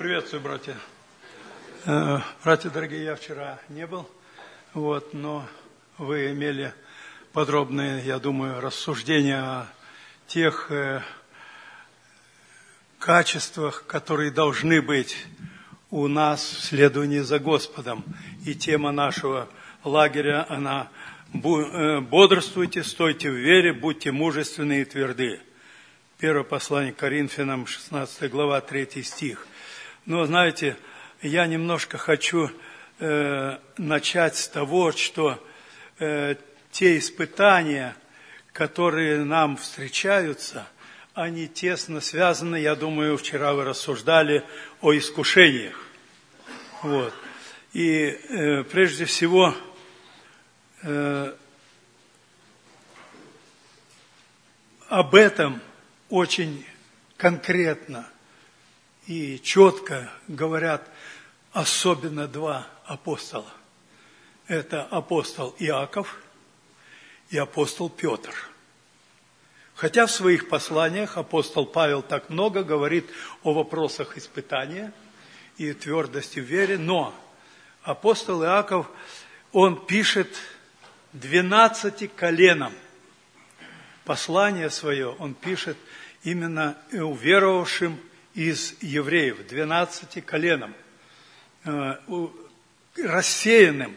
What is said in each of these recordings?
Приветствую, братья. Э, братья дорогие, я вчера не был, вот, но вы имели подробные, я думаю, рассуждения о тех э, качествах, которые должны быть у нас в следовании за Господом. И тема нашего лагеря, она э, «Бодрствуйте, стойте в вере, будьте мужественны и тверды». Первое послание Коринфянам, 16 глава, 3 стих. Но, знаете, я немножко хочу э, начать с того, что э, те испытания, которые нам встречаются, они тесно связаны, я думаю, вчера вы рассуждали о искушениях. Вот. И э, прежде всего, э, об этом очень конкретно и четко говорят особенно два апостола. Это апостол Иаков и апостол Петр. Хотя в своих посланиях апостол Павел так много говорит о вопросах испытания и твердости в вере, но апостол Иаков, он пишет двенадцати коленам. Послание свое он пишет именно уверовавшим из евреев, двенадцати коленам, э, рассеянным.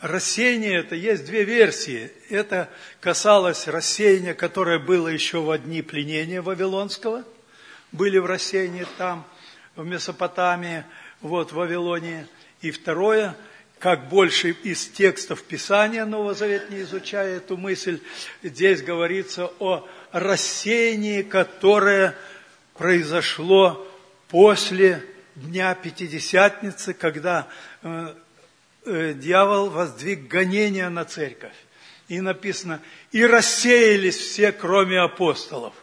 Рассеяние это есть две версии. Это касалось рассеяния, которое было еще в дни пленения Вавилонского. Были в рассеянии там, в Месопотамии, вот в Вавилонии. И второе, как больше из текстов Писания Нового Завета не изучая эту мысль, здесь говорится о рассеянии, которое произошло после Дня Пятидесятницы, когда э, э, дьявол воздвиг гонения на церковь. И написано, и рассеялись все, кроме апостолов.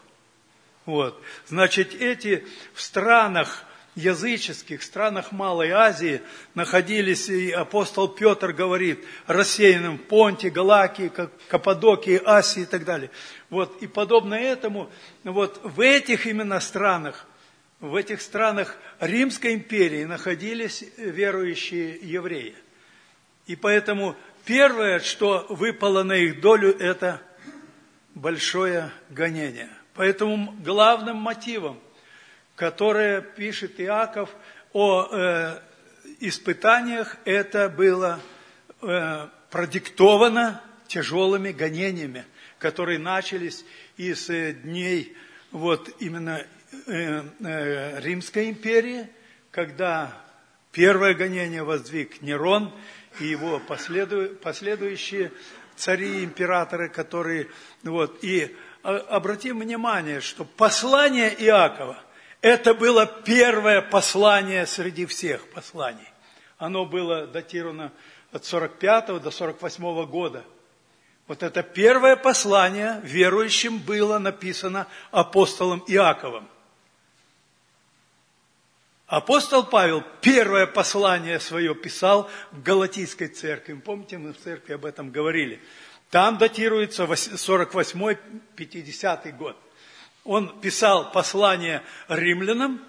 Вот. Значит, эти в странах языческих, странах Малой Азии находились, и апостол Петр говорит, рассеянным в Понте, Галакии, Каппадокии, Асии и так далее. Вот, и подобно этому, вот в этих именно странах, в этих странах Римской империи находились верующие евреи. И поэтому первое, что выпало на их долю, это большое гонение. Поэтому главным мотивом которое пишет Иаков о э, испытаниях, это было э, продиктовано тяжелыми гонениями, которые начались из э, дней вот именно э, э, Римской империи, когда первое гонение воздвиг Нерон и его последу, последующие цари и императоры, которые вот и а, обратим внимание, что послание Иакова это было первое послание среди всех посланий. Оно было датировано от 45 до 48 года. Вот это первое послание верующим было написано апостолом Иаковом. Апостол Павел первое послание свое писал в Галатийской церкви. Помните, мы в церкви об этом говорили. Там датируется 48-50 год он писал послание римлянам,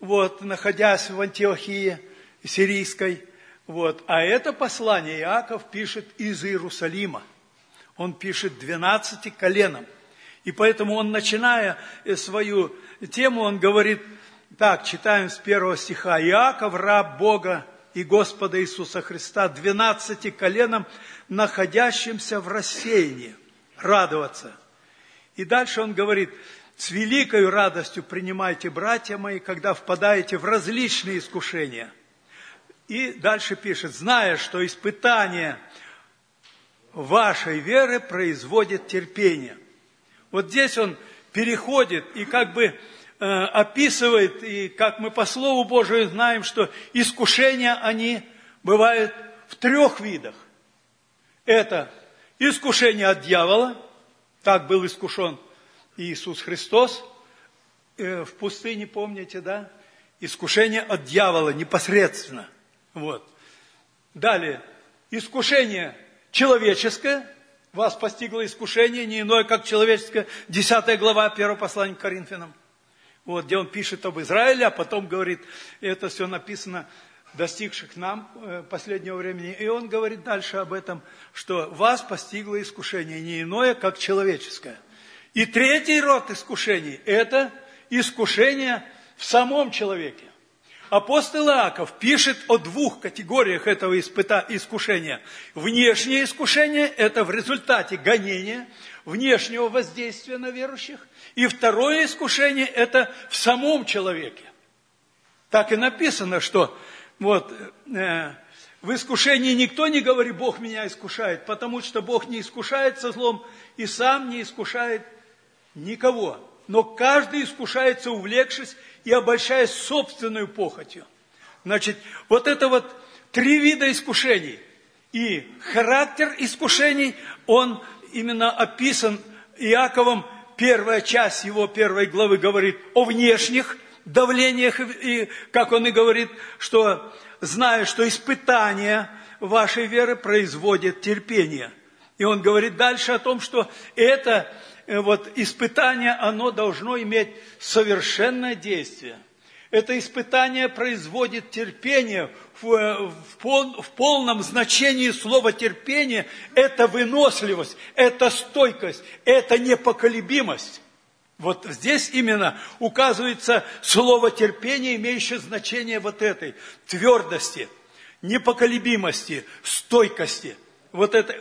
вот, находясь в Антиохии сирийской, вот, а это послание Иаков пишет из Иерусалима. Он пишет 12 коленам. И поэтому он, начиная свою тему, он говорит, так, читаем с первого стиха. Иаков, раб Бога и Господа Иисуса Христа, двенадцати коленам, находящимся в рассеянии, радоваться. И дальше он говорит, с великой радостью принимайте, братья мои, когда впадаете в различные искушения. И дальше пишет, зная, что испытание вашей веры производит терпение. Вот здесь он переходит и как бы э, описывает, и как мы по Слову Божию знаем, что искушения, они бывают в трех видах. Это искушение от дьявола, так был искушен Иисус Христос э, в пустыне, помните, да? Искушение от дьявола непосредственно. Вот. Далее, искушение человеческое, вас постигло искушение, не иное, как человеческое, 10 глава 1 послания к Коринфянам. вот, где он пишет об Израиле, а потом говорит, это все написано достигших нам э, последнего времени. И он говорит дальше об этом, что вас постигло искушение не иное, как человеческое. И третий род искушений – это искушение в самом человеке. Апостол Иаков пишет о двух категориях этого испыта, искушения. Внешнее искушение – это в результате гонения, внешнего воздействия на верующих. И второе искушение – это в самом человеке. Так и написано, что вот, э, в искушении никто не говорит, Бог меня искушает, потому что Бог не искушает со злом и сам не искушает никого. Но каждый искушается, увлекшись и обольщаясь собственной похотью. Значит, вот это вот три вида искушений. И характер искушений, он именно описан Иаковом. Первая часть его первой главы говорит о внешних давлениях, и, как он и говорит, что зная, что испытание вашей веры производит терпение. И он говорит дальше о том, что это вот испытание, оно должно иметь совершенное действие. Это испытание производит терпение. В, э, в, пол, в полном значении слова терпение – это выносливость, это стойкость, это непоколебимость. Вот здесь именно указывается слово терпение, имеющее значение вот этой твердости, непоколебимости, стойкости. Вот это,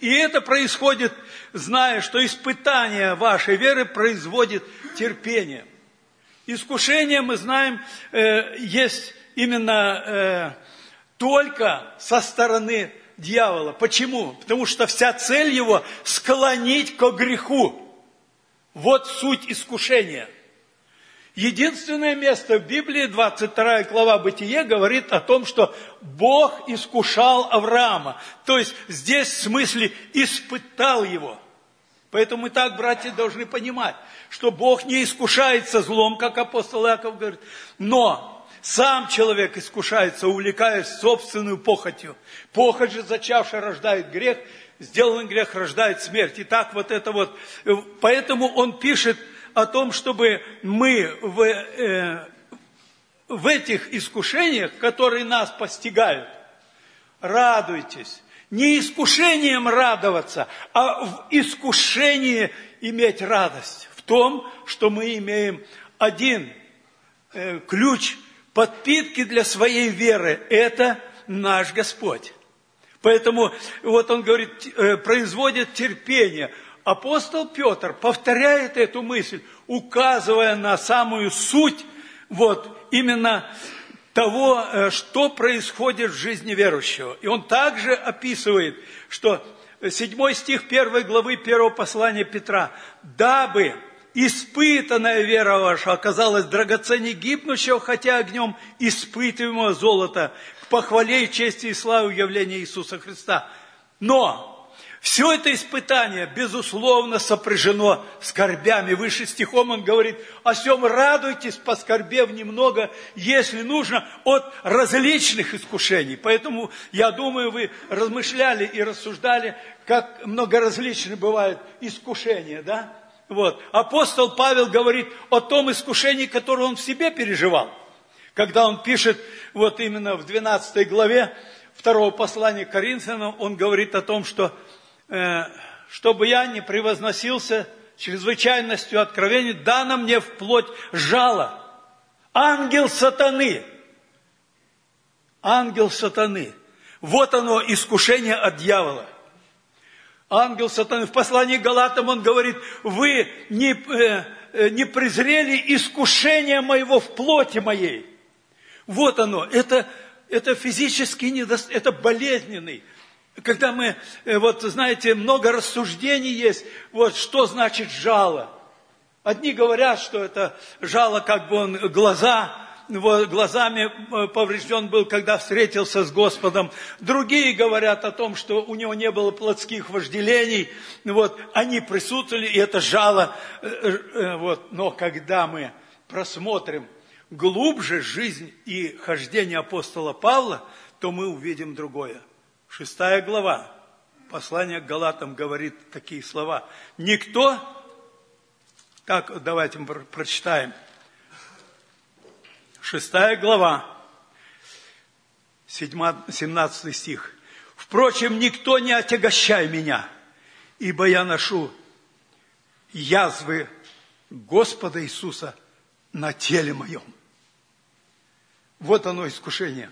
и это происходит, зная, что испытание вашей веры производит терпение. Искушение, мы знаем, э, есть именно э, только со стороны дьявола. Почему? Потому что вся цель его склонить к греху. Вот суть искушения. Единственное место в Библии, 22 глава Бытие, говорит о том, что Бог искушал Авраама. То есть здесь в смысле испытал его. Поэтому мы так, братья, должны понимать, что Бог не искушается злом, как апостол Иаков говорит, но сам человек искушается, увлекаясь собственную похотью. Похоть же, зачавшая, рождает грех, сделанный грех рождает смерть. И так вот это вот. Поэтому он пишет о том, чтобы мы в, э, в этих искушениях, которые нас постигают, радуйтесь. Не искушением радоваться, а в искушении иметь радость. В том, что мы имеем один э, ключ подпитки для своей веры. Это наш Господь. Поэтому вот он говорит, э, производит терпение. Апостол Петр повторяет эту мысль, указывая на самую суть вот именно того, э, что происходит в жизни верующего. И он также описывает, что 7 стих 1 главы 1 послания Петра, «Дабы испытанная вера ваша оказалась драгоценней гибнущего, хотя огнем испытываемого золота, похвале и чести и славе явления Иисуса Христа. Но все это испытание, безусловно, сопряжено скорбями. Выше стихом он говорит, о всем радуйтесь, поскорбев немного, если нужно, от различных искушений. Поэтому, я думаю, вы размышляли и рассуждали, как многоразличны бывают искушения, да? Вот. Апостол Павел говорит о том искушении, которое он в себе переживал. Когда он пишет, вот именно в 12 главе второго послания к Коринфянам, он говорит о том, что чтобы я не превозносился чрезвычайностью откровений, дано мне вплоть жало. Ангел сатаны. Ангел сатаны. Вот оно, искушение от дьявола. Ангел сатаны. В послании к Галатам он говорит, вы не, э, э не презрели искушение моего в плоти моей. Вот оно, это, это физический недостаток, это болезненный. Когда мы, э, вот знаете, много рассуждений есть, вот что значит жало. Одни говорят, что это жало, как бы он глаза, вот, глазами э, поврежден был, когда встретился с Господом. Другие говорят о том, что у него не было плотских вожделений. Вот, они присутствовали, и это жало. Э, вот. Но когда мы просмотрим глубже жизнь и хождение апостола Павла, то мы увидим другое. Шестая глава, послание к Галатам говорит такие слова. Никто, так давайте мы прочитаем, шестая глава, 17 стих. Впрочем, никто не отягощай меня, ибо я ношу язвы Господа Иисуса на теле моем. Вот оно искушение.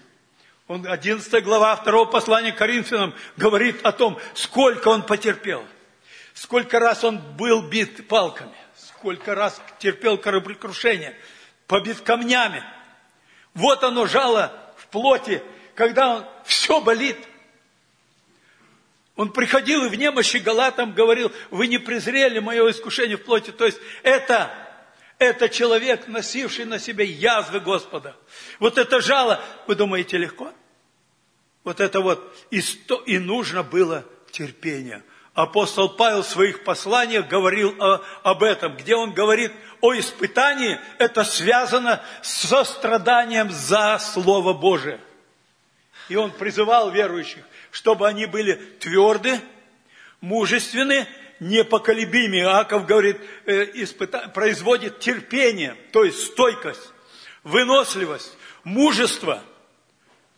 Он, 11 глава 2 послания к Коринфянам говорит о том, сколько он потерпел. Сколько раз он был бит палками. Сколько раз терпел кораблекрушение. Побит камнями. Вот оно жало в плоти, когда он все болит. Он приходил и в немощи Галатам говорил, вы не презрели мое искушение в плоти. То есть это, это человек, носивший на себе язвы Господа. Вот это жало, вы думаете, легко? Вот это вот, и, сто, и нужно было терпение. Апостол Павел в своих посланиях говорил о, об этом, где он говорит о испытании, это связано со страданием за Слово Божие. И он призывал верующих, чтобы они были тверды, мужественны, непоколебимы. Иаков говорит, э, испыта... производит терпение, то есть стойкость, выносливость, мужество,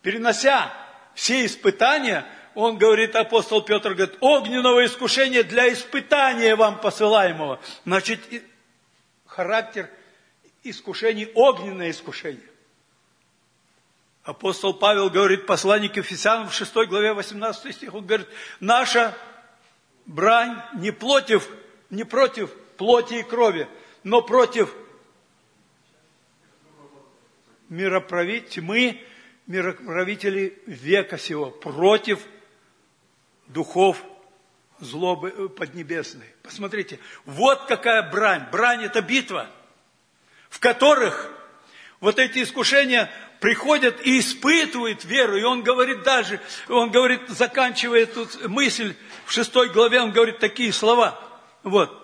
перенося все испытания, он говорит, апостол Петр говорит, огненного искушения для испытания вам посылаемого. Значит, характер искушений, огненное искушение. Апостол Павел говорит, посланник Ефесянам в 6 главе 18 стих, он говорит, наша брань не против, не против плоти и крови, но против мироправителей, тьмы, мироправителей века сего, против духов злобы э, поднебесной. Посмотрите, вот какая брань. Брань – это битва, в которых вот эти искушения приходят и испытывают веру. И он говорит даже, он говорит, заканчивая тут мысль шестой главе, он говорит такие слова. Вот.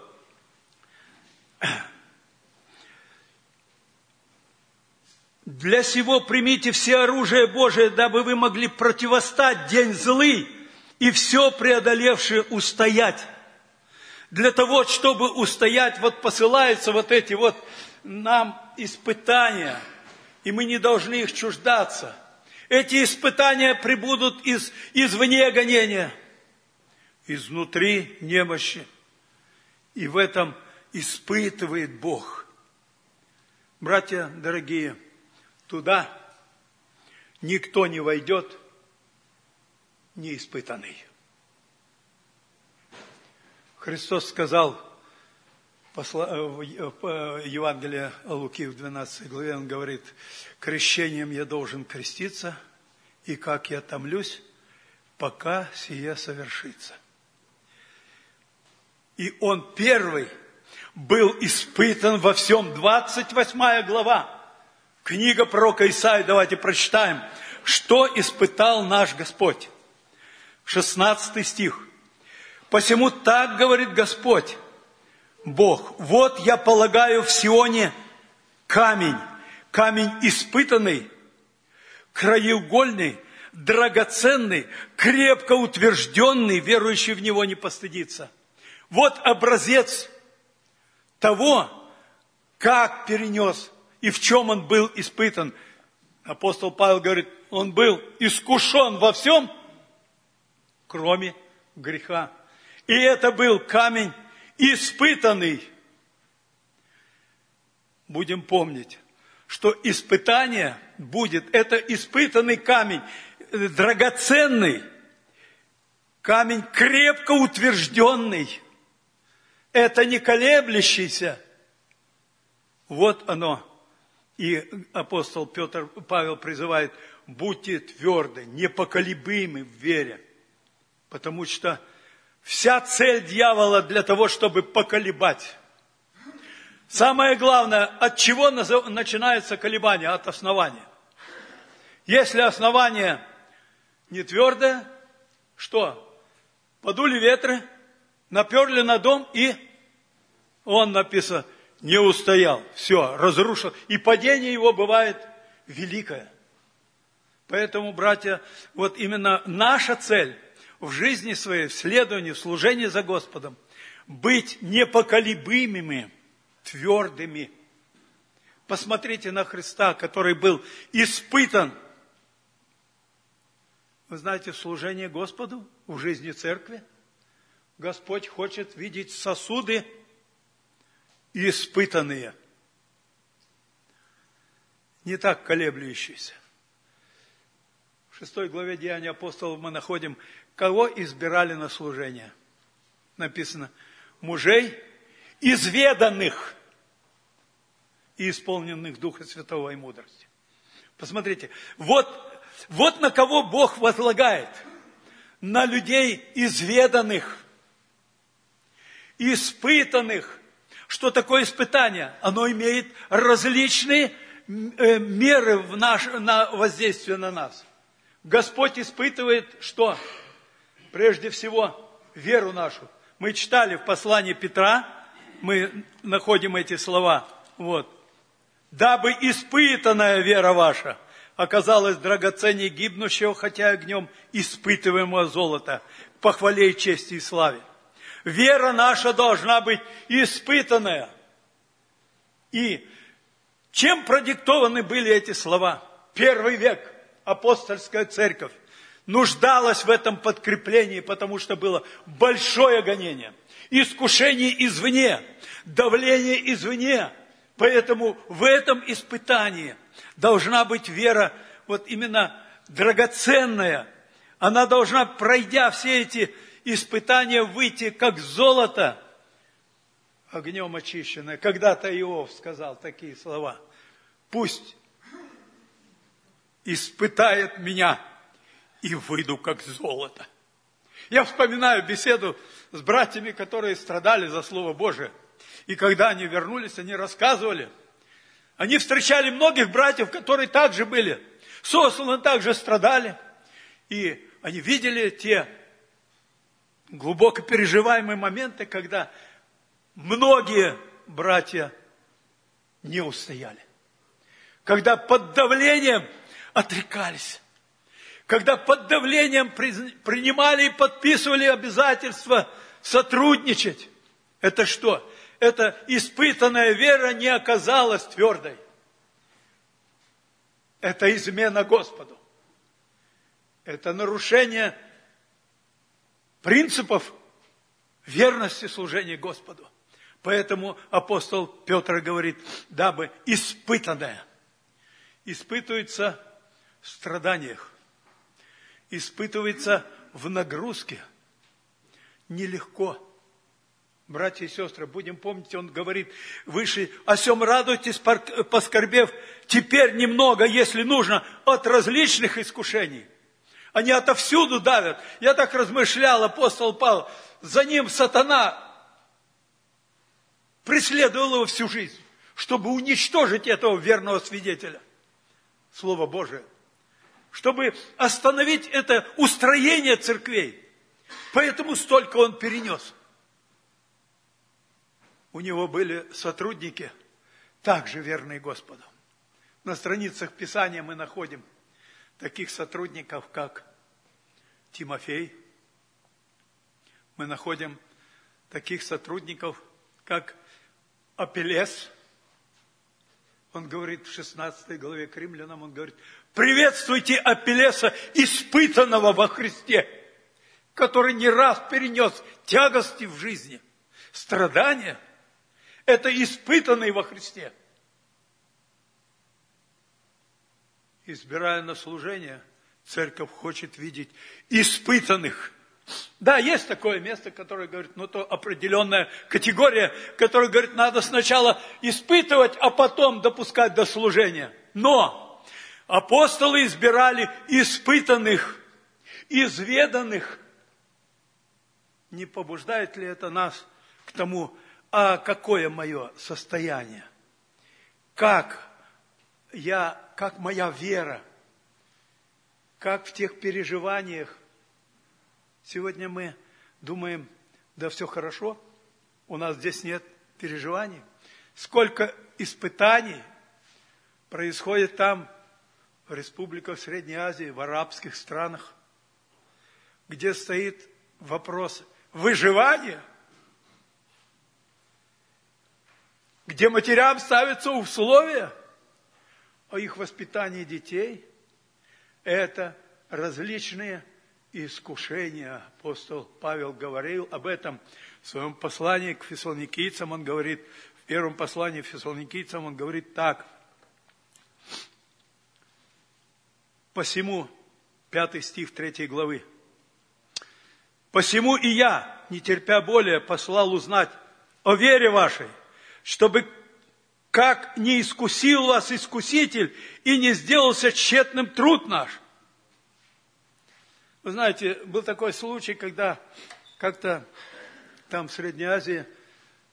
Для сего примите все оружие Божие, дабы вы могли противостать день злый и все преодолевшее устоять. Для того, чтобы устоять, вот посылаются вот эти вот нам испытания – и мы не должны их чуждаться. Эти испытания прибудут из, извне гонения, изнутри немощи. И в этом испытывает Бог. Братья дорогие, туда никто не войдет неиспытанный. Христос сказал, в Евангелии Луки в 12 главе он говорит, крещением я должен креститься, и как я томлюсь, пока сие совершится. И он первый был испытан во всем. 28 глава. Книга пророка Исаия, давайте прочитаем. Что испытал наш Господь? 16 стих. Посему так говорит Господь, Бог, вот я полагаю в Сионе камень, камень испытанный, краеугольный, драгоценный, крепко утвержденный, верующий в него не постыдится. Вот образец того, как перенес и в чем он был испытан. Апостол Павел говорит, он был искушен во всем, кроме греха. И это был камень испытанный. Будем помнить, что испытание будет, это испытанный камень, драгоценный, камень крепко утвержденный, это не колеблющийся. Вот оно. И апостол Петр, Павел призывает, будьте тверды, непоколебимы в вере, потому что Вся цель дьявола для того, чтобы поколебать. Самое главное, от чего начинается колебание? От основания. Если основание не твердое, что? Подули ветры, наперли на дом и он написано, не устоял, все, разрушил. И падение его бывает великое. Поэтому, братья, вот именно наша цель – в жизни своей, в следовании, в служении за Господом, быть непоколебимыми, твердыми Посмотрите на Христа, который был испытан. Вы знаете, служение Господу в жизни церкви. Господь хочет видеть сосуды испытанные, не так колеблющиеся. В шестой главе Деяния апостолов мы находим, кого избирали на служение. Написано, мужей изведанных – и исполненных Духа Святого и мудрости. Посмотрите, вот, вот на кого Бог возлагает. На людей изведанных, испытанных. Что такое испытание? Оно имеет различные э, меры в наш, на воздействие на нас. Господь испытывает что? Прежде всего, веру нашу. Мы читали в послании Петра, мы находим эти слова. Вот дабы испытанная вера ваша оказалась драгоценней гибнущего, хотя огнем испытываемого золота, похвале и чести и славе. Вера наша должна быть испытанная. И чем продиктованы были эти слова? Первый век, апостольская церковь, нуждалась в этом подкреплении, потому что было большое гонение, искушение извне, давление извне – Поэтому в этом испытании должна быть вера вот именно драгоценная. Она должна, пройдя все эти испытания, выйти как золото, огнем очищенное. Когда-то Иов сказал такие слова. Пусть испытает меня, и выйду как золото. Я вспоминаю беседу с братьями, которые страдали за Слово Божие – и когда они вернулись, они рассказывали. Они встречали многих братьев, которые также были сосланы, также страдали. И они видели те глубоко переживаемые моменты, когда многие братья не устояли. Когда под давлением отрекались. Когда под давлением принимали и подписывали обязательства сотрудничать. Это что? эта испытанная вера не оказалась твердой. Это измена Господу. Это нарушение принципов верности служения Господу. Поэтому апостол Петр говорит, дабы испытанное испытывается в страданиях, испытывается в нагрузке, нелегко – Братья и сестры, будем помнить, он говорит выше, о сем радуйтесь, поскорбев теперь немного, если нужно, от различных искушений. Они отовсюду давят. Я так размышлял, апостол Павел, за ним сатана преследовал его всю жизнь, чтобы уничтожить этого верного свидетеля. Слово Божие. Чтобы остановить это устроение церквей. Поэтому столько он перенес у него были сотрудники, также верные Господу. На страницах Писания мы находим таких сотрудников, как Тимофей. Мы находим таких сотрудников, как Апеллес. Он говорит в 16 главе к римлянам, он говорит, приветствуйте Апеллеса, испытанного во Христе, который не раз перенес тягости в жизни, страдания – это испытанный во Христе. Избирая на служение, церковь хочет видеть испытанных. Да, есть такое место, которое говорит, ну то определенная категория, которая говорит, надо сначала испытывать, а потом допускать до служения. Но апостолы избирали испытанных, изведанных. Не побуждает ли это нас к тому, а какое мое состояние? Как я, как моя вера? Как в тех переживаниях? Сегодня мы думаем, да все хорошо, у нас здесь нет переживаний. Сколько испытаний происходит там, в республиках Средней Азии, в арабских странах, где стоит вопрос выживания – где матерям ставятся условия о их воспитании детей, это различные искушения. Апостол Павел говорил об этом в своем послании к фессалоникийцам. Он говорит, в первом послании к фессалоникийцам он говорит так. Посему, пятый стих третьей главы. Посему и я, не терпя более, послал узнать о вере вашей, чтобы как не искусил вас искуситель и не сделался тщетным труд наш. Вы знаете, был такой случай, когда как-то там в Средней Азии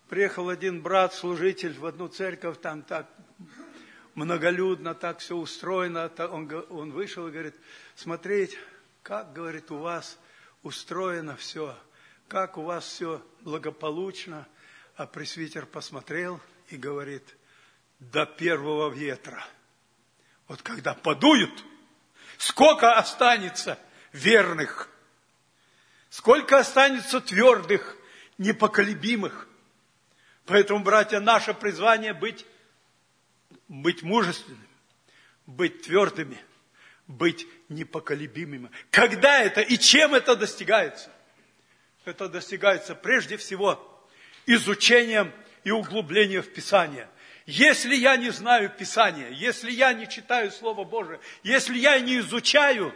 приехал один брат, служитель в одну церковь, там так многолюдно, так все устроено. Он, он вышел и говорит, смотреть, как, говорит, у вас устроено все, как у вас все благополучно. А пресвитер посмотрел и говорит, до первого ветра. Вот когда подуют, сколько останется верных, сколько останется твердых, непоколебимых. Поэтому, братья, наше призвание быть, быть мужественными, быть твердыми, быть непоколебимыми. Когда это и чем это достигается? Это достигается прежде всего изучением и углублением в Писание. Если я не знаю Писания, если я не читаю Слово Божие, если я не изучаю,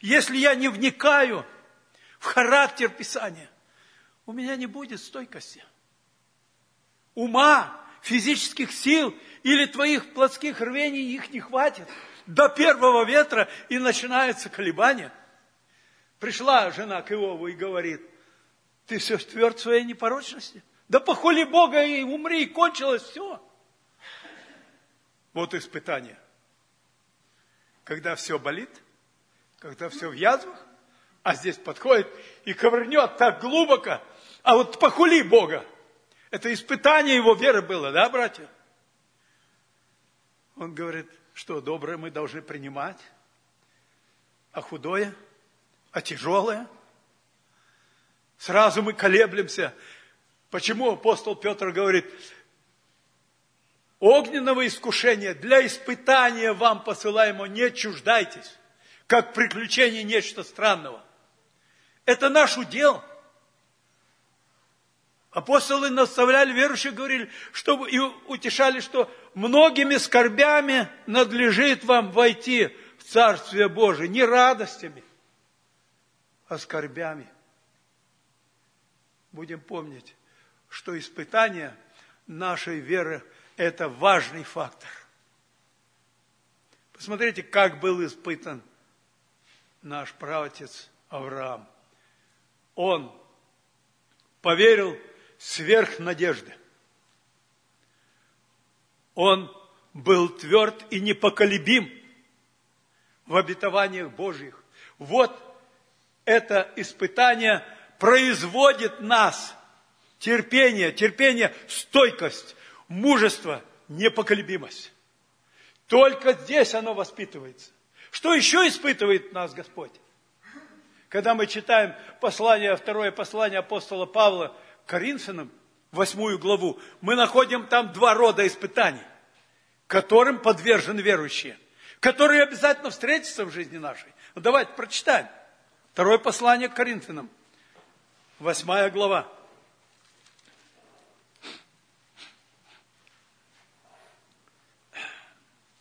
если я не вникаю в характер Писания, у меня не будет стойкости. Ума, физических сил или твоих плотских рвений их не хватит. До первого ветра и начинается колебание. Пришла жена к Иову и говорит, ты все тверд своей непорочности? Да похули Бога и умри, и кончилось все. Вот испытание. Когда все болит, когда все в язвах, а здесь подходит и ковырнет так глубоко, а вот похули Бога. Это испытание его веры было, да, братья? Он говорит, что доброе мы должны принимать, а худое, а тяжелое. Сразу мы колеблемся. Почему апостол Петр говорит, огненного искушения, для испытания вам посылаемого, не чуждайтесь, как приключение нечто странного. Это наш удел. Апостолы наставляли верующих, говорили, чтобы, и утешали, что многими скорбями надлежит вам войти в Царствие Божие, не радостями, а скорбями. Будем помнить, что испытание нашей веры – это важный фактор. Посмотрите, как был испытан наш праотец Авраам. Он поверил сверх надежды. Он был тверд и непоколебим в обетованиях Божьих. Вот это испытание производит нас терпение, терпение, стойкость, мужество, непоколебимость. Только здесь оно воспитывается. Что еще испытывает нас Господь? Когда мы читаем послание, второе послание апостола Павла к Коринфянам, восьмую главу, мы находим там два рода испытаний, которым подвержены верующие, которые обязательно встретятся в жизни нашей. Ну, давайте прочитаем. Второе послание к Коринфянам, восьмая глава.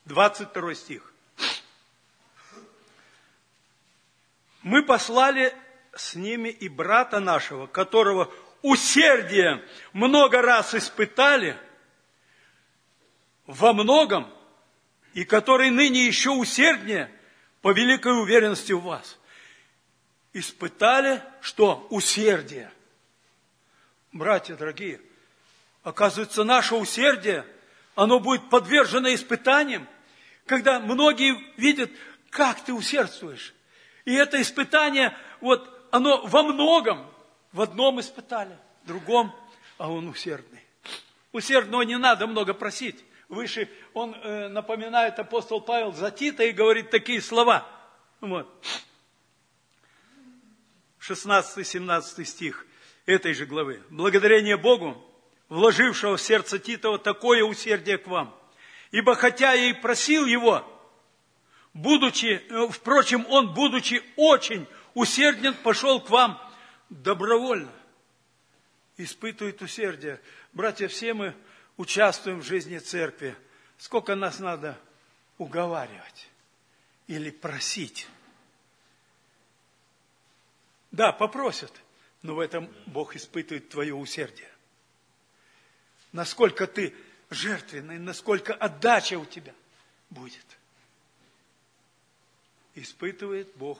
22 стих. Мы послали с ними и брата нашего, которого усердие много раз испытали, во многом, и который ныне еще усерднее, по великой уверенности в вас. Испытали что? Усердие. Братья дорогие, оказывается, наше усердие, оно будет подвержено испытаниям, когда многие видят, как ты усердствуешь. И это испытание, вот оно во многом, в одном испытали, в другом, а он усердный. Усердного не надо много просить. Выше он э, напоминает апостол Павел за Тита и говорит такие слова. Вот. 16-17 стих этой же главы. Благодарение Богу вложившего в сердце Титова такое усердие к вам. Ибо хотя я и просил его, будучи, э, впрочем, он, будучи очень усерден, пошел к вам добровольно. Испытывает усердие. Братья, все мы участвуем в жизни церкви. Сколько нас надо уговаривать или просить? Да, попросят, но в этом Бог испытывает твое усердие. Насколько ты жертвенный, насколько отдача у тебя будет. Испытывает Бог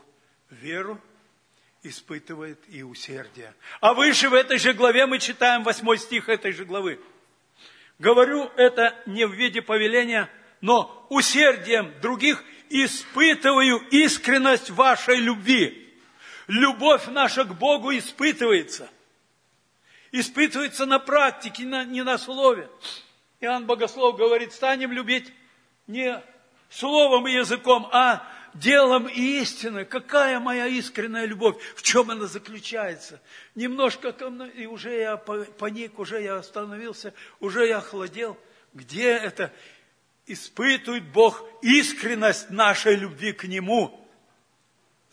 веру, испытывает и усердие. А выше в этой же главе мы читаем восьмой стих этой же главы. Говорю это не в виде повеления, но усердием других испытываю искренность вашей любви Любовь наша к Богу испытывается. Испытывается на практике, не на слове. Иоанн Богослов говорит, станем любить не словом и языком, а делом и истиной. Какая моя искренняя любовь? В чем она заключается? Немножко, и уже я паник, уже я остановился, уже я охладел. Где это? Испытывает Бог искренность нашей любви к Нему –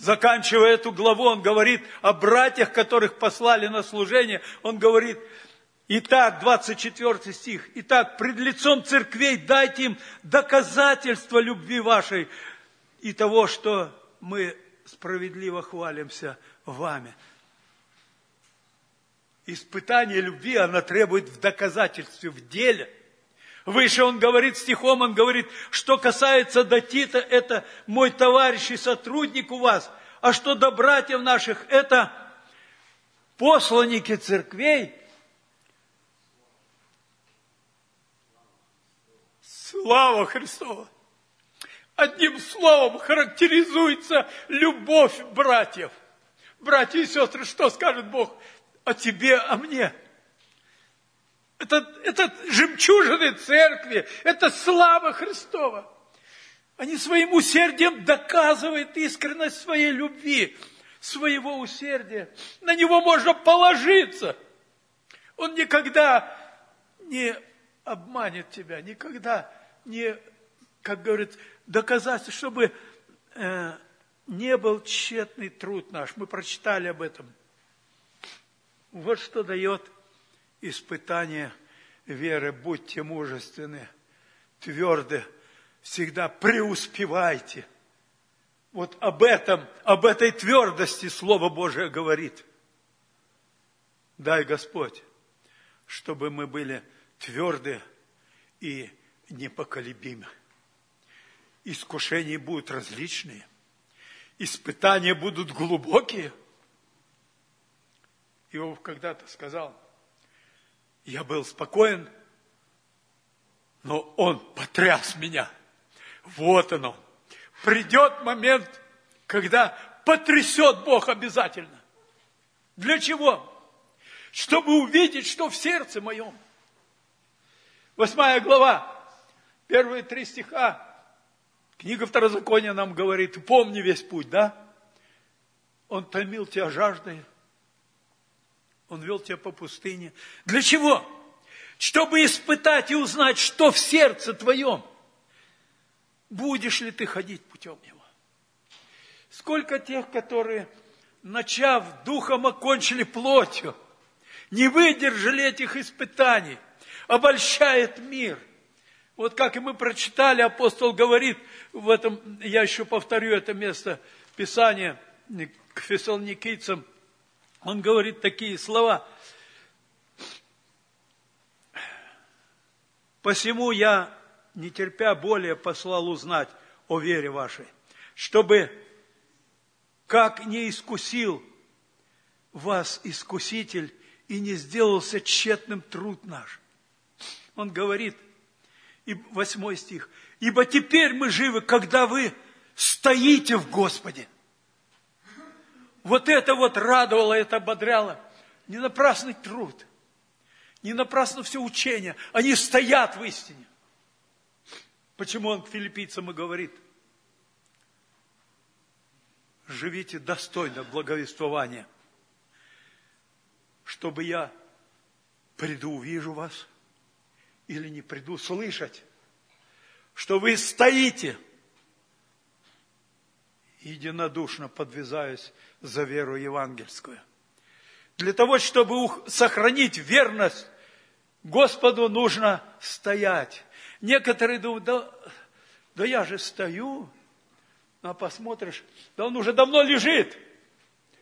Заканчивая эту главу, он говорит о братьях, которых послали на служение. Он говорит, Итак, 24 стих. Итак, пред лицом церквей дайте им доказательство любви вашей и того, что мы справедливо хвалимся вами. Испытание любви, она требует в доказательстве, в деле – Выше он говорит стихом, он говорит, что касается до Тита, это мой товарищ и сотрудник у вас, а что до братьев наших, это посланники церквей. Слава Христова! Одним словом характеризуется любовь братьев. Братья и сестры, что скажет Бог о тебе, о мне – это, это жемчужины церкви, это слава Христова. Они своим усердием доказывают искренность своей любви, своего усердия. На него можно положиться. Он никогда не обманет тебя, никогда не, как говорит, доказать, чтобы э, не был тщетный труд наш. Мы прочитали об этом. Вот что дает испытание веры, будьте мужественны, тверды, всегда преуспевайте. Вот об этом, об этой твердости Слово Божие говорит. Дай Господь, чтобы мы были тверды и непоколебимы. Искушения будут различные, испытания будут глубокие. Иов когда-то сказал – я был спокоен, но он потряс меня. Вот оно. Придет момент, когда потрясет Бог обязательно. Для чего? Чтобы увидеть, что в сердце моем. Восьмая глава, первые три стиха. Книга Второзакония нам говорит, помни весь путь, да? Он томил тебя жаждой, он вел тебя по пустыне. Для чего? Чтобы испытать и узнать, что в сердце твоем. Будешь ли ты ходить путем его? Сколько тех, которые, начав духом, окончили плотью, не выдержали этих испытаний, обольщает мир. Вот как и мы прочитали, апостол говорит, в этом, я еще повторю это место Писания к фессалоникийцам, он говорит такие слова. Посему я, не терпя более, послал узнать о вере вашей, чтобы, как не искусил вас искуситель и не сделался тщетным труд наш. Он говорит, и восьмой стих, ибо теперь мы живы, когда вы стоите в Господе – вот это вот радовало, это ободряло. Не напрасный труд, не напрасно все учение. Они стоят в истине. Почему он к филиппийцам и говорит, живите достойно благовествования, чтобы я приду, увижу вас, или не приду слышать, что вы стоите, единодушно подвязаюсь за веру евангельскую. Для того, чтобы сохранить верность Господу, нужно стоять. Некоторые думают, да, да я же стою, а посмотришь, да он уже давно лежит.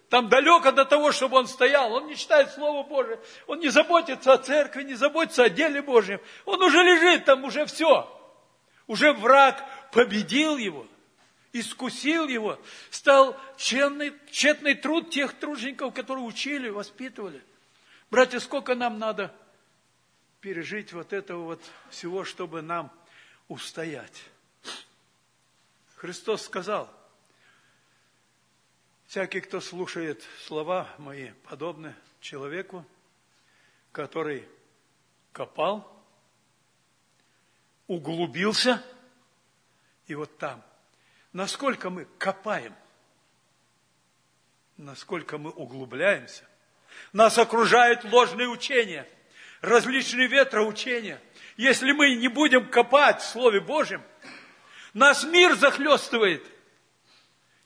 Там далеко до того, чтобы он стоял. Он не читает Слово Божие. Он не заботится о церкви, не заботится о деле Божьем. Он уже лежит, там уже все. Уже враг победил его, искусил его. Стал тщетный, тщетный труд тех тружеников, которые учили, воспитывали. Братья, сколько нам надо пережить вот этого вот всего, чтобы нам устоять. Христос сказал, всякий, кто слушает слова мои, подобны человеку, который копал, углубился, и вот там. Насколько мы копаем, насколько мы углубляемся, нас окружают ложные учения, различные ветроучения. Если мы не будем копать в Слове Божьем – нас мир захлестывает.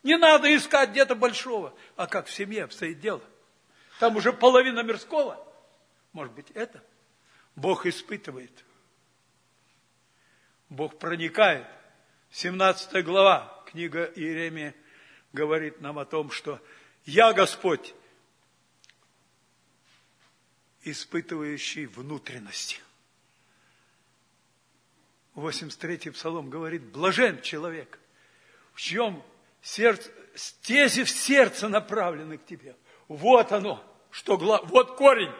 Не надо искать где-то большого. А как в семье обстоит дело? Там уже половина мирского. Может быть, это? Бог испытывает. Бог проникает. 17 глава, книга Иеремии говорит нам о том, что «Я Господь, испытывающий внутренности». 83-й псалом говорит, блажен человек, в чьем сердце, стези в сердце направлены к тебе. Вот оно, что вот корень.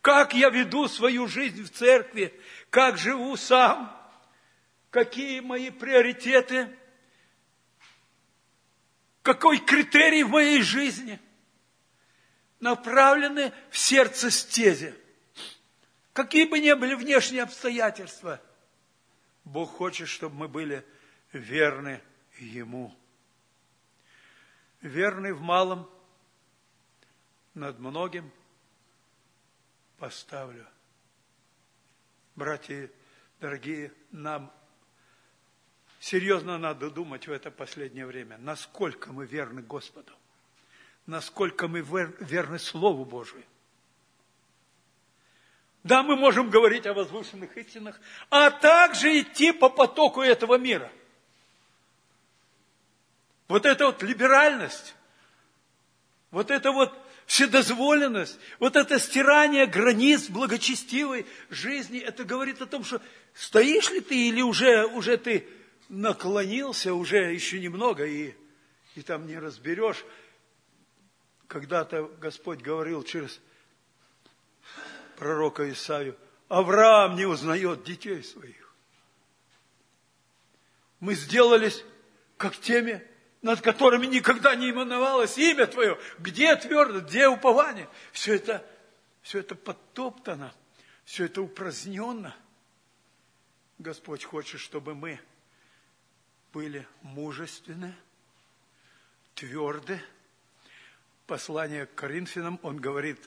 Как я веду свою жизнь в церкви, как живу сам, какие мои приоритеты, какой критерий в моей жизни направлены в сердце стези. Какие бы ни были внешние обстоятельства, Бог хочет, чтобы мы были верны Ему. Верны в малом, над многим поставлю. Братья дорогие, нам серьезно надо думать в это последнее время, насколько мы верны Господу, насколько мы верны Слову Божию. Да, мы можем говорить о возвышенных истинах, а также идти по потоку этого мира. Вот эта вот либеральность, вот эта вот вседозволенность, вот это стирание границ благочестивой жизни, это говорит о том, что стоишь ли ты или уже, уже ты наклонился, уже еще немного, и, и там не разберешь. Когда-то Господь говорил через пророка Исаию, Авраам не узнает детей своих. Мы сделались как теми, над которыми никогда не именовалось имя Твое. Где твердо, где упование? Все это, все это подтоптано, все это упраздненно. Господь хочет, чтобы мы были мужественны, тверды. Послание к Коринфянам, он говорит,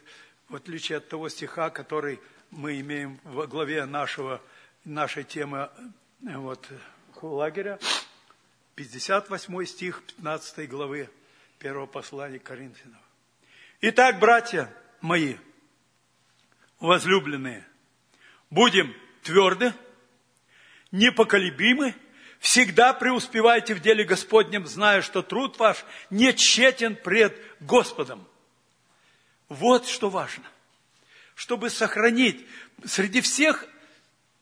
в отличие от того стиха, который мы имеем в главе нашего, нашей темы э, вот, лагеря, 58 стих 15 главы первого послания Коринфянов. Итак, братья мои, возлюбленные, будем тверды, непоколебимы, всегда преуспевайте в деле Господнем, зная, что труд ваш не тщетен пред Господом. Вот что важно. Чтобы сохранить среди всех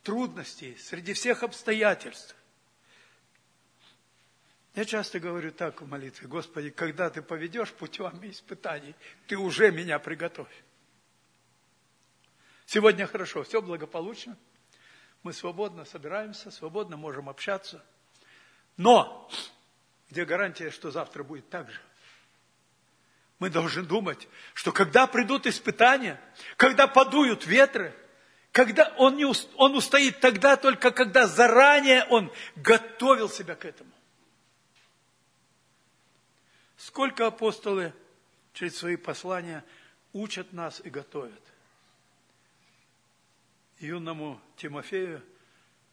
трудностей, среди всех обстоятельств. Я часто говорю так в молитве, Господи, когда Ты поведешь путем испытаний, Ты уже меня приготовь. Сегодня хорошо, все благополучно. Мы свободно собираемся, свободно можем общаться. Но где гарантия, что завтра будет так же? Мы должны думать, что когда придут испытания, когда подуют ветры, когда он, не, он устоит тогда только, когда заранее он готовил себя к этому. Сколько апостолы через свои послания учат нас и готовят. Юному Тимофею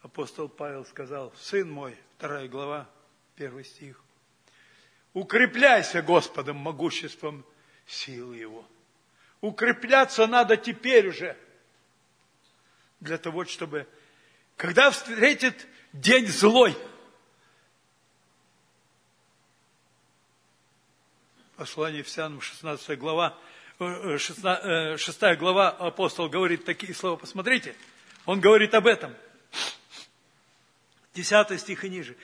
апостол Павел сказал, сын мой, вторая глава, первый стих, укрепляйся Господом могуществом силы Его. Укрепляться надо теперь уже, для того, чтобы, когда встретит день злой, послание Ефесянам, 16 глава, 16, 6 глава, апостол говорит такие слова, посмотрите, он говорит об этом. 10 стих и ниже.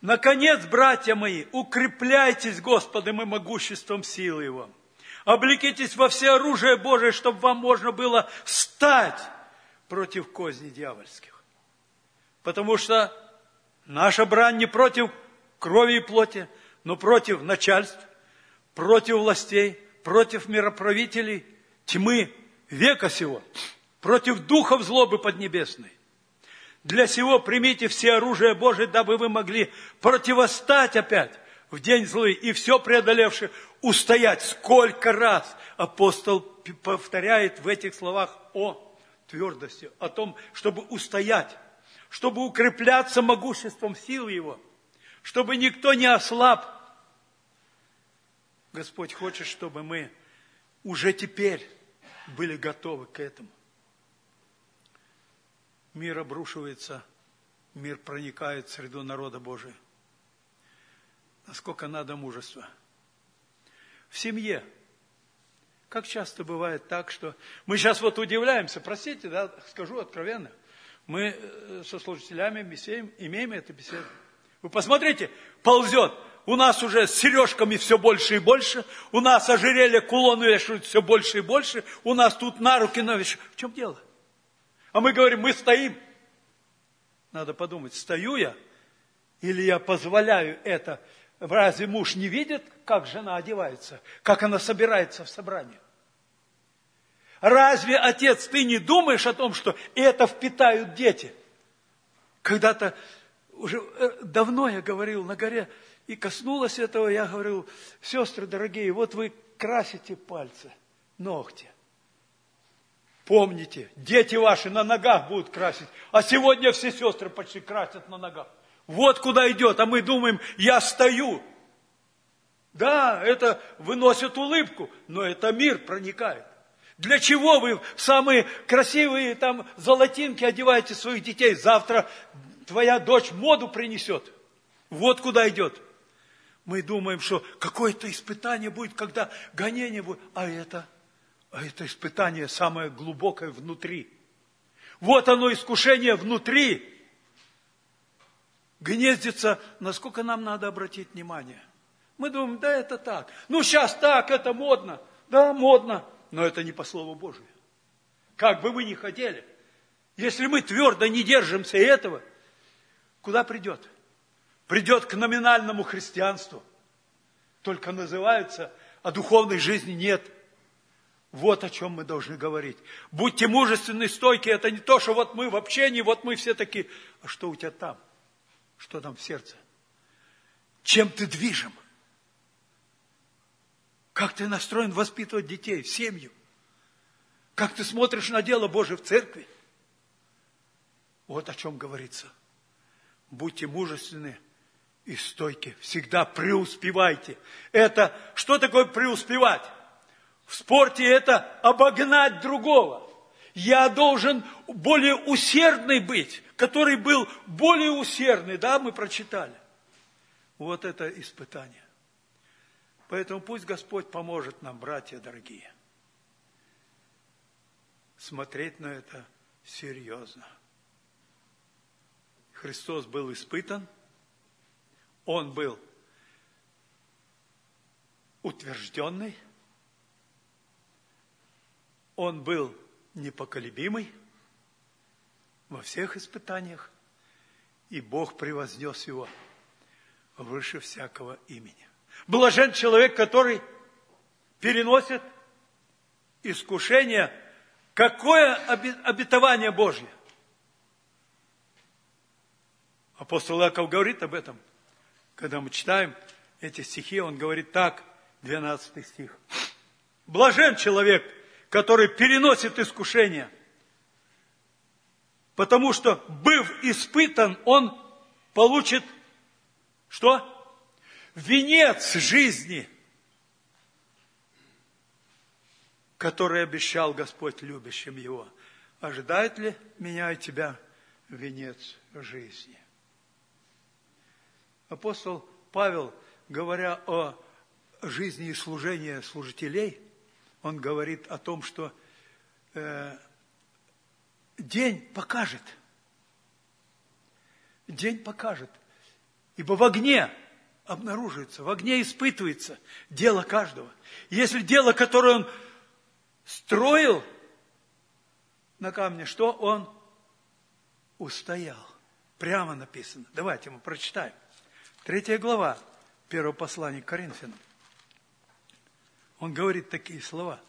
Наконец, братья мои, укрепляйтесь Господом и могуществом силы Его. Облекитесь во все оружие Божие, чтобы вам можно было стать против козней дьявольских. Потому что наша брань не против крови и плоти, но против начальств, против властей, против мироправителей тьмы века сего, против духов злобы поднебесной. Для сего примите все оружие Божие, дабы вы могли противостать опять в день злый и все преодолевши устоять. Сколько раз апостол повторяет в этих словах о твердости, о том, чтобы устоять, чтобы укрепляться могуществом сил его, чтобы никто не ослаб. Господь хочет, чтобы мы уже теперь были готовы к этому. Мир обрушивается, мир проникает в среду народа Божия. Насколько надо мужества. В семье как часто бывает так, что мы сейчас вот удивляемся, простите, да, скажу откровенно, мы э, со служителями беседуем, имеем эту беседу. Вы посмотрите, ползет. У нас уже с сережками все больше и больше. У нас ожерелье, кулоны вешают все больше и больше. У нас тут на руки навешивают. В чем дело? А мы говорим, мы стоим. Надо подумать, стою я или я позволяю это Разве муж не видит, как жена одевается, как она собирается в собрание? Разве, отец, ты не думаешь о том, что это впитают дети? Когда-то, уже э, давно я говорил на горе, и коснулась этого, я говорил, сестры дорогие, вот вы красите пальцы, ногти. Помните, дети ваши на ногах будут красить, а сегодня все сестры почти красят на ногах. Вот куда идет, а мы думаем, я стою. Да, это выносит улыбку, но это мир проникает. Для чего вы самые красивые там золотинки одеваете своих детей? Завтра твоя дочь моду принесет. Вот куда идет. Мы думаем, что какое-то испытание будет, когда гонение будет. А это, а это испытание самое глубокое внутри. Вот оно искушение внутри гнездится, насколько нам надо обратить внимание. Мы думаем, да это так. Ну сейчас так, это модно. Да, модно, но это не по Слову Божию. Как бы вы ни хотели. Если мы твердо не держимся этого, куда придет? Придет к номинальному христианству. Только называется, а духовной жизни нет. Вот о чем мы должны говорить. Будьте мужественны, стойки. Это не то, что вот мы в общении, вот мы все такие. А что у тебя там? Что там в сердце? Чем ты движим? Как ты настроен воспитывать детей, семью? Как ты смотришь на дело Божие в церкви? Вот о чем говорится. Будьте мужественны и стойки. Всегда преуспевайте. Это, что такое преуспевать? В спорте это обогнать другого. Я должен более усердный быть, который был более усердный, да, мы прочитали. Вот это испытание. Поэтому пусть Господь поможет нам, братья дорогие, смотреть на это серьезно. Христос был испытан, Он был утвержденный, Он был непоколебимый во всех испытаниях, и Бог превознес его выше всякого имени. Блажен человек, который переносит искушение. Какое обетование Божье? Апостол Яков говорит об этом. Когда мы читаем эти стихи, он говорит так, 12 стих. Блажен человек, который переносит искушение. Потому что, быв испытан, он получит что? Венец жизни, который обещал Господь любящим его. Ожидает ли меня и тебя венец жизни? Апостол Павел, говоря о жизни и служении служителей, он говорит о том, что э, день покажет. День покажет. Ибо в огне обнаруживается, в огне испытывается дело каждого. Если дело, которое он строил на камне, что он устоял. Прямо написано. Давайте мы прочитаем. Третья глава первого послания к Коринфянам. Он говорит такие слова.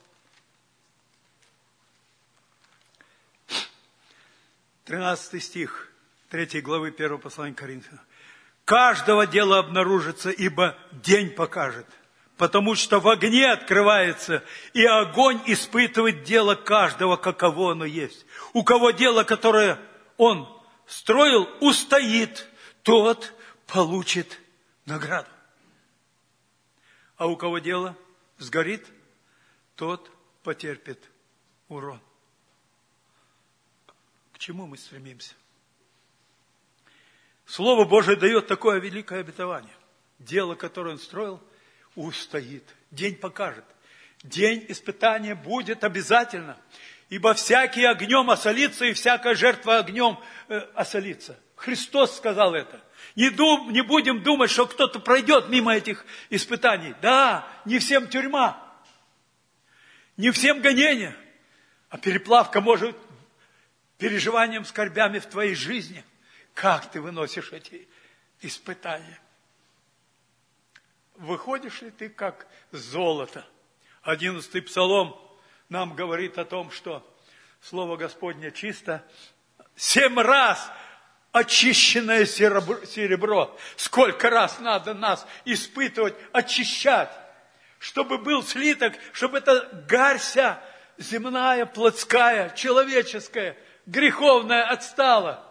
13 стих 3 главы 1 послания к Коринфянам. Каждого дела обнаружится, ибо день покажет. Потому что в огне открывается, и огонь испытывает дело каждого, каково оно есть. У кого дело, которое он строил, устоит, тот получит награду. А у кого дело сгорит, тот потерпит урон чему мы стремимся? Слово Божие дает такое великое обетование. Дело, которое он строил, устоит. День покажет. День испытания будет обязательно. Ибо всякий огнем осолится, и всякая жертва огнем э, осолится. Христос сказал это. Не, дум, не будем думать, что кто-то пройдет мимо этих испытаний. Да, не всем тюрьма, не всем гонение, а переплавка может переживанием, скорбями в твоей жизни. Как ты выносишь эти испытания? Выходишь ли ты как золото? Одиннадцатый псалом нам говорит о том, что Слово Господне чисто. Семь раз очищенное серебро. Сколько раз надо нас испытывать, очищать, чтобы был слиток, чтобы эта гарься земная, плотская, человеческая – греховное отстало.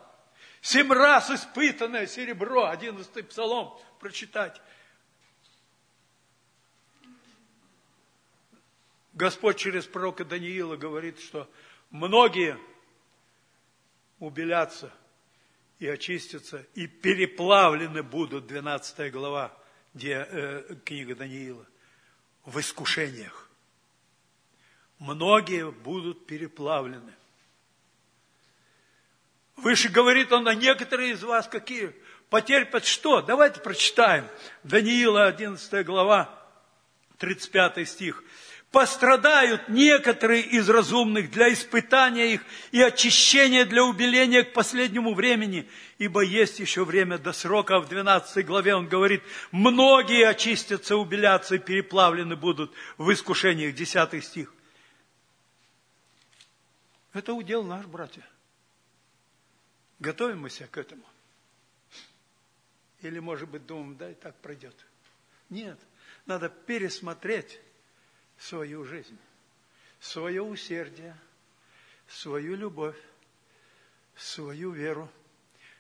Семь раз испытанное серебро, одиннадцатый псалом, прочитать. Господь через пророка Даниила говорит, что многие убелятся и очистятся, и переплавлены будут, 12 глава где, э, книга Даниила, в искушениях. Многие будут переплавлены. Выше говорит он, а некоторые из вас какие? Потерпят что? Давайте прочитаем. Даниила, 11 глава, 35 стих. Пострадают некоторые из разумных для испытания их и очищения для убеления к последнему времени, ибо есть еще время до срока. А в 12 главе он говорит, многие очистятся, убелятся и переплавлены будут в искушениях. 10 стих. Это удел наш, братья. Готовим мы себя к этому? Или, может быть, думаем, да, и так пройдет? Нет, надо пересмотреть свою жизнь, свое усердие, свою любовь, свою веру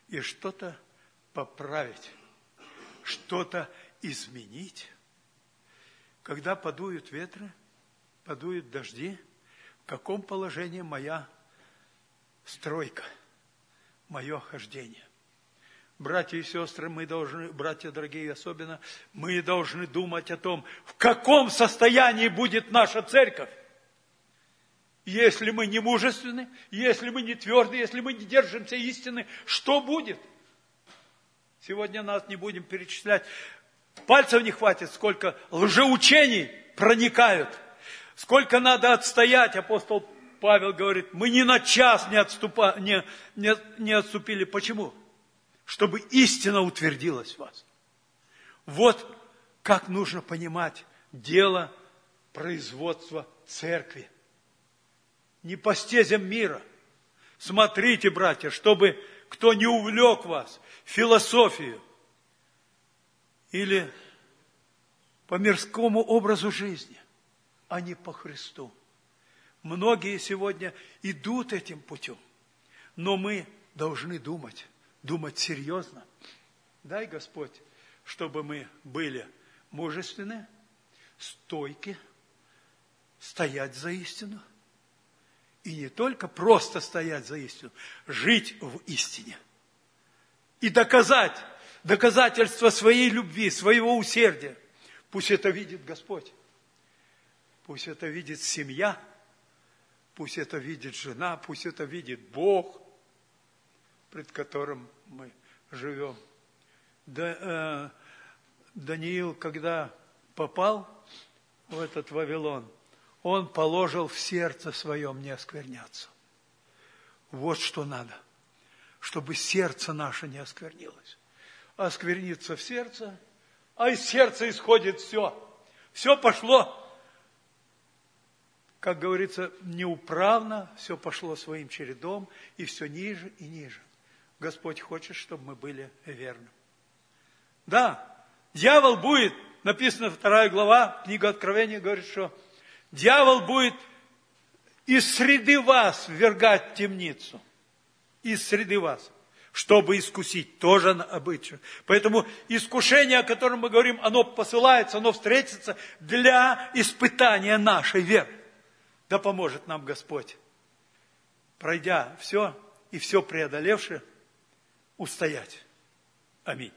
и что-то поправить, что-то изменить. Когда подуют ветры, подуют дожди, в каком положении моя стройка – мое хождение. Братья и сестры, мы должны, братья дорогие особенно, мы должны думать о том, в каком состоянии будет наша церковь. Если мы не мужественны, если мы не тверды, если мы не держимся истины, что будет? Сегодня нас не будем перечислять. Пальцев не хватит, сколько лжеучений проникают. Сколько надо отстоять, апостол Павел говорит, мы ни на час не, отступа, не, не, не отступили. Почему? Чтобы истина утвердилась в вас. Вот как нужно понимать дело производства церкви. Не по стезям мира. Смотрите, братья, чтобы кто не увлек вас философию или по мирскому образу жизни, а не по Христу. Многие сегодня идут этим путем. Но мы должны думать, думать серьезно. Дай, Господь, чтобы мы были мужественны, стойки, стоять за истину. И не только просто стоять за истину, жить в истине. И доказать, доказательство своей любви, своего усердия. Пусть это видит Господь. Пусть это видит семья. Пусть это видит жена. Пусть это видит Бог, пред которым мы живем. Да, э, Даниил, когда попал в этот Вавилон, он положил в сердце своем не оскверняться. Вот что надо, чтобы сердце наше не осквернилось. Оскверниться в сердце, а из сердца исходит все. Все пошло, как говорится, неуправно, все пошло своим чередом, и все ниже и ниже. Господь хочет, чтобы мы были верны. Да, дьявол будет, написано вторая глава, книга Откровения говорит, что дьявол будет из среды вас ввергать темницу. Из среды вас чтобы искусить, тоже обычно. Поэтому искушение, о котором мы говорим, оно посылается, оно встретится для испытания нашей веры. Да поможет нам Господь, пройдя все и все преодолевши, устоять. Аминь.